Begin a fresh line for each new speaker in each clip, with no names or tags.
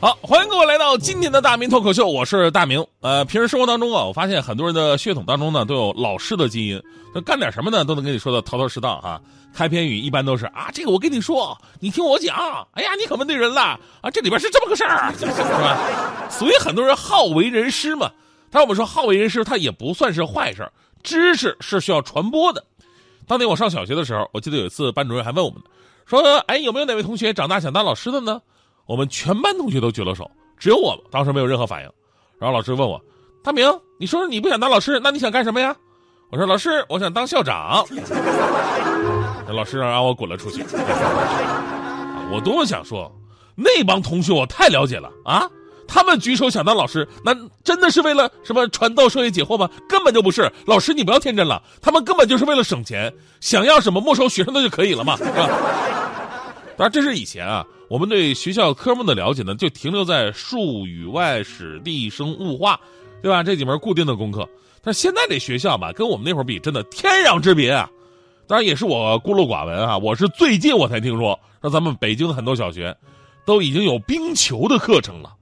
好，欢迎各位来到今天的大明脱口秀，我是大明。呃，平时生活当中啊，我发现很多人的血统当中呢都有老师的基因，那干点什么呢都能跟你说的头头是道哈。开篇语一般都是啊，这个我跟你说，你听我讲，哎呀，你可问对人了啊，这里边是这么个事儿，是吧？所以很多人好为人师嘛。但我们说好为人师，他也不算是坏事，知识是需要传播的。当年我上小学的时候，我记得有一次班主任还问我们，说，哎，有没有哪位同学长大想当老师的呢？我们全班同学都举了手，只有我当时没有任何反应。然后老师问我：“大明，你说你不想当老师，那你想干什么呀？”我说：“老师，我想当校长。”老师让我滚了出去。我多么想说，那帮同学我太了解了啊！他们举手想当老师，那真的是为了什么传道授业解惑吗？根本就不是。老师，你不要天真了，他们根本就是为了省钱，想要什么没收学生的就可以了嘛，是吧？当然，这是以前啊。我们对学校科目的了解呢，就停留在数语外史地生物化，对吧？这几门固定的功课。但现在这学校吧，跟我们那会儿比，真的天壤之别啊！当然也是我孤陋寡闻啊，我是最近我才听说，说咱们北京的很多小学都已经有冰球的课程了。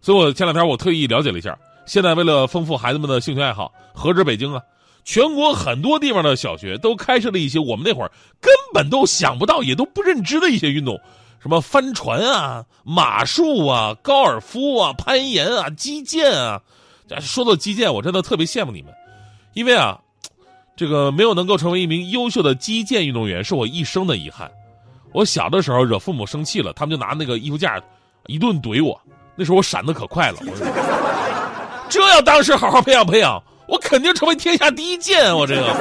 所以我前两天我特意了解了一下，现在为了丰富孩子们的兴趣爱好，何止北京啊，全国很多地方的小学都开设了一些我们那会儿根本都想不到、也都不认知的一些运动。什么帆船啊、马术啊、高尔夫啊、攀岩啊、击剑啊，说到击剑，我真的特别羡慕你们，因为啊，这个没有能够成为一名优秀的击剑运动员，是我一生的遗憾。我小的时候惹父母生气了，他们就拿那个衣服架一顿怼我，那时候我闪的可快了。这要当时好好培养培养，我肯定成为天下第一剑。我这个。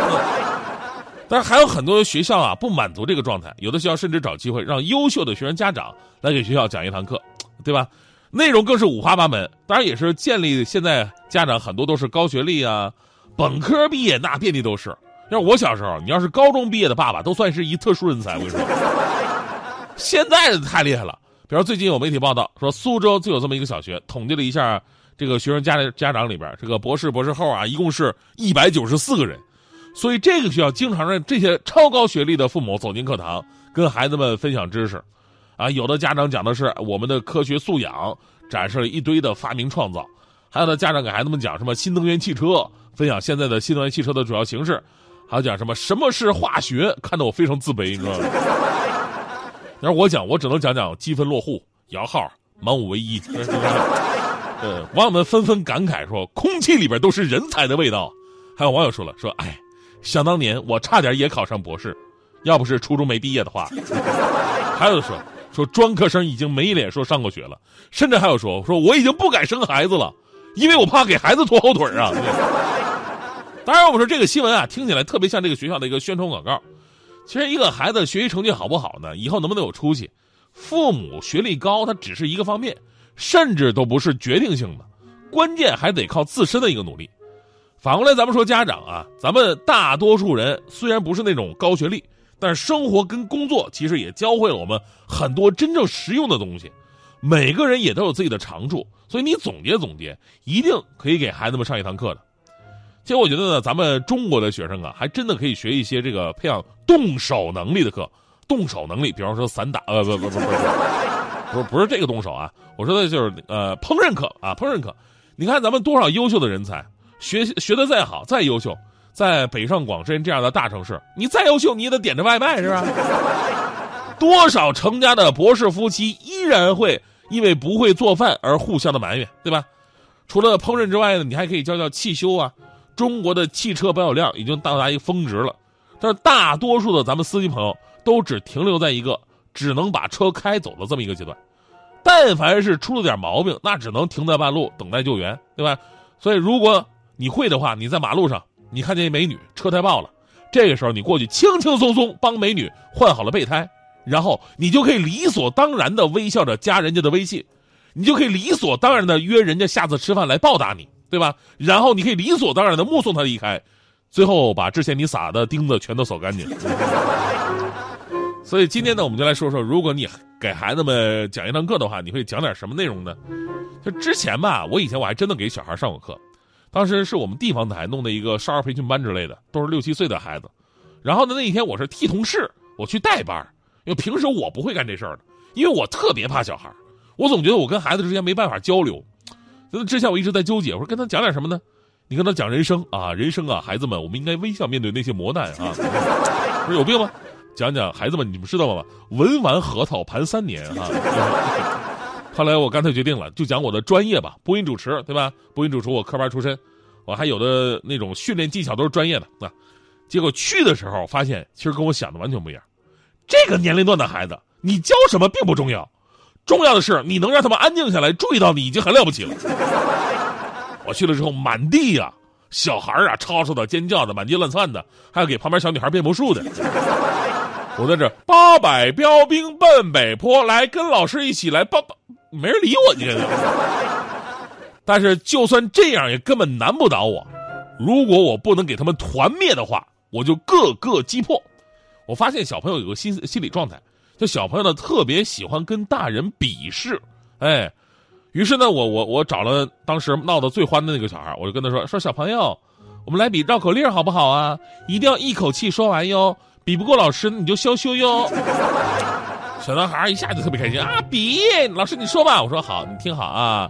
但是还有很多学校啊不满足这个状态，有的学校甚至找机会让优秀的学生家长来给学校讲一堂课，对吧？内容更是五花八门。当然也是建立现在家长很多都是高学历啊，本科毕业那遍地都是。要是我小时候，你要是高中毕业的爸爸，都算是一特殊人才。我跟你说，现在太厉害了。比如最近有媒体报道说，苏州就有这么一个小学，统计了一下这个学生家里家长里边，这个博士博士后啊，一共是一百九十四个人。所以这个学校经常让这些超高学历的父母走进课堂，跟孩子们分享知识，啊，有的家长讲的是我们的科学素养，展示了一堆的发明创造；还有的家长给孩子们讲什么新能源汽车，分享现在的新能源汽车的主要形式；还有讲什么什么是化学，看得我非常自卑，你知道吗？要是我讲，我只能讲讲积分落户、摇号、满五唯一。呃，网友们纷纷感慨说，空气里边都是人才的味道。还有网友说了，说哎。想当年，我差点也考上博士，要不是初中没毕业的话。还有说说专科生已经没脸说上过学了，甚至还有说说我已经不敢生孩子了，因为我怕给孩子拖后腿啊。当然，我们说这个新闻啊，听起来特别像这个学校的一个宣传广告。其实，一个孩子学习成绩好不好呢？以后能不能有出息，父母学历高，它只是一个方面，甚至都不是决定性的，关键还得靠自身的一个努力。反过来，咱们说家长啊，咱们大多数人虽然不是那种高学历，但是生活跟工作其实也教会了我们很多真正实用的东西。每个人也都有自己的长处，所以你总结总结，一定可以给孩子们上一堂课的。其实我觉得呢，咱们中国的学生啊，还真的可以学一些这个培养动手能力的课。动手能力，比方说散打，呃，不不不不不不，不是不是这个动手啊，我说的就是呃烹饪课啊，烹饪课。你看咱们多少优秀的人才。学学的再好再优秀，在北上广深这样的大城市，你再优秀你也得点着外卖是吧？多少成家的博士夫妻依然会因为不会做饭而互相的埋怨，对吧？除了烹饪之外呢，你还可以教教汽修啊。中国的汽车保有量已经到达一个峰值了，但是大多数的咱们司机朋友都只停留在一个只能把车开走的这么一个阶段。但凡是出了点毛病，那只能停在半路等待救援，对吧？所以如果你会的话，你在马路上，你看见一美女车胎爆了，这个时候你过去轻轻松松帮美女换好了备胎，然后你就可以理所当然的微笑着加人家的微信，你就可以理所当然的约人家下次吃饭来报答你，对吧？然后你可以理所当然的目送他离开，最后把之前你撒的钉子全都扫干净。所以今天呢，我们就来说说，如果你给孩子们讲一堂课的话，你会讲点什么内容呢？就之前吧，我以前我还真的给小孩上过课，当时是我们地方台弄的一个少儿培训班之类的，都是六七岁的孩子。然后呢，那一天我是替同事，我去代班，因为平时我不会干这事儿的，因为我特别怕小孩，我总觉得我跟孩子之间没办法交流。所以之前我一直在纠结，我说跟他讲点什么呢？你跟他讲人生啊，人生啊，孩子们，我们应该微笑面对那些磨难啊。不是有病吗？讲讲孩子们，你们知道吗？文玩核桃盘三年啊。后来我干脆决定了，就讲我的专业吧，播音主持，对吧？播音主持我科班出身，我还有的那种训练技巧都是专业的啊。结果去的时候发现，其实跟我想的完全不一样。这个年龄段的孩子，你教什么并不重要，重要的是你能让他们安静下来，注意到你已经很了不起了。我去了之后，满地呀，小孩啊，吵吵的、尖叫的，满地乱窜的，还要给旁边小女孩变魔术的。我在这八百标兵奔北坡，来跟老师一起来，八八没人理我，你这 但是就算这样，也根本难不倒我。如果我不能给他们团灭的话。我就个个击破。我发现小朋友有个心心理状态，就小朋友呢特别喜欢跟大人比试，哎，于是呢，我我我找了当时闹得最欢的那个小孩，我就跟他说说小朋友，我们来比绕口令好不好啊？一定要一口气说完哟，比不过老师你就羞羞哟。小男孩一下就特别开心啊，比老师你说吧，我说好，你听好啊。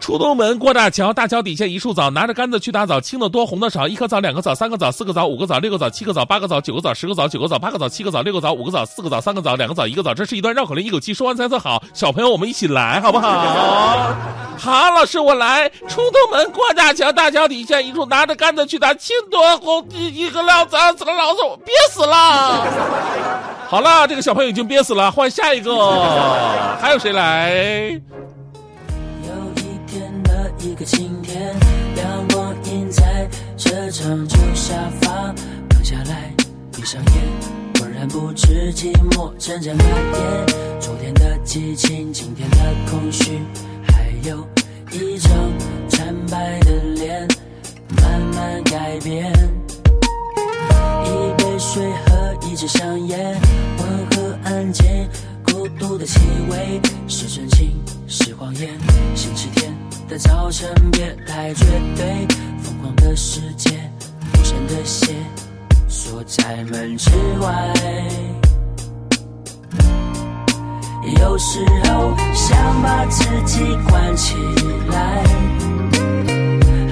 出东门过大桥，大桥底下一树枣，拿着杆子去打枣，青的多，红的少。一颗枣，两个枣，三个枣，四个枣，五个枣，六个枣，七个枣，八个枣，九个枣，十个枣，九个枣，八个枣，七个枣，六个枣，五个枣，四个枣，三个枣，两个枣，一个枣。这是一段绕口令，一口气说完才算好。小朋友，我们一起来，好不好？好，老师我来。出东门过大桥，大桥底下一树，拿着杆子去打，青多红，一个两枣，死了老子，我憋死了。好了，这个小朋友已经憋死了，换下一个。还有谁来？
的车长旧沙发，躺下来，闭上眼，浑然不知寂寞正在蔓延。昨天的激情，今天的空虚，还有一张惨白的脸，慢慢改变。一杯水和一支香烟，温和安静，孤独的气味，是真情是谎言。星期天。的早晨，别太绝对。疯狂的世界，无声的血，锁在门之外。有时候想把自己关起来，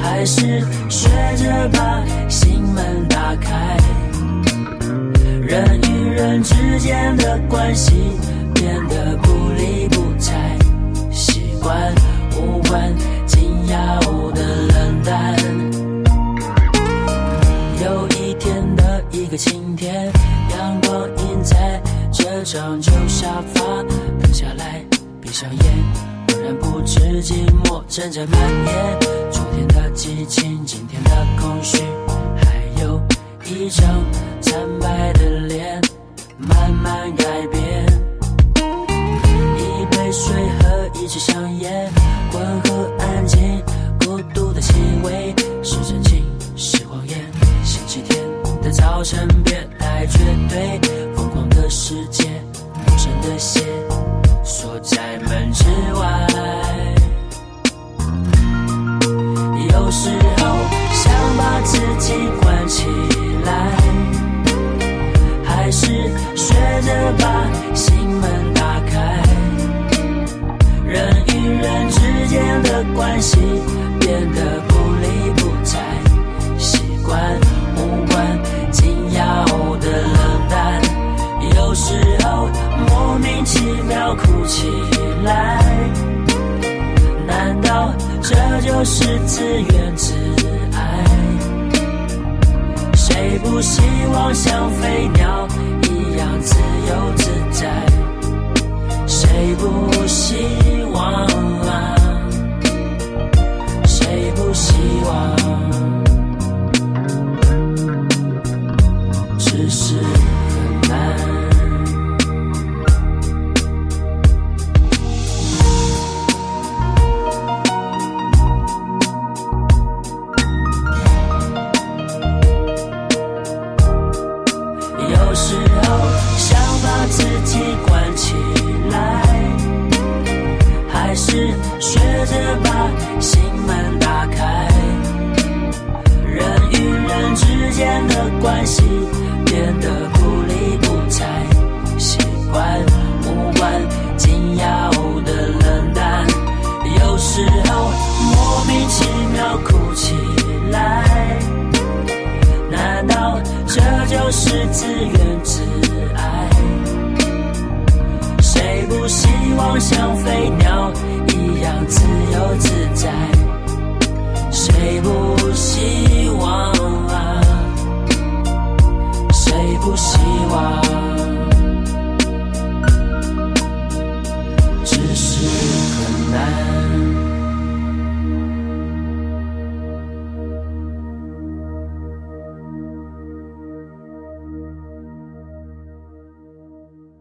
还是学着把心门打开。人与人之间的关系变得不天，阳光映在这张旧沙发，躺下来，闭上眼，浑然不知寂寞正在蔓延。昨天的激情，今天的空虚，还有一张惨白的脸，慢慢改变。一杯水和一支香烟。温和安静，心门打开。人与人之间的关系变得不理不睬，习惯无关紧要的冷淡，有时候莫名其妙哭起来。难道这就是自怨自艾？谁不希望像飞鸟自由自在？谁不希望啊？谁不希望？己关起来，还是学着把心门打开。人与人之间的关系变得不理不睬，习惯无关紧要的冷淡，有时候莫名其妙哭起来。难道这就是自愿？不希望像飞鸟一样自由自在谁不希望？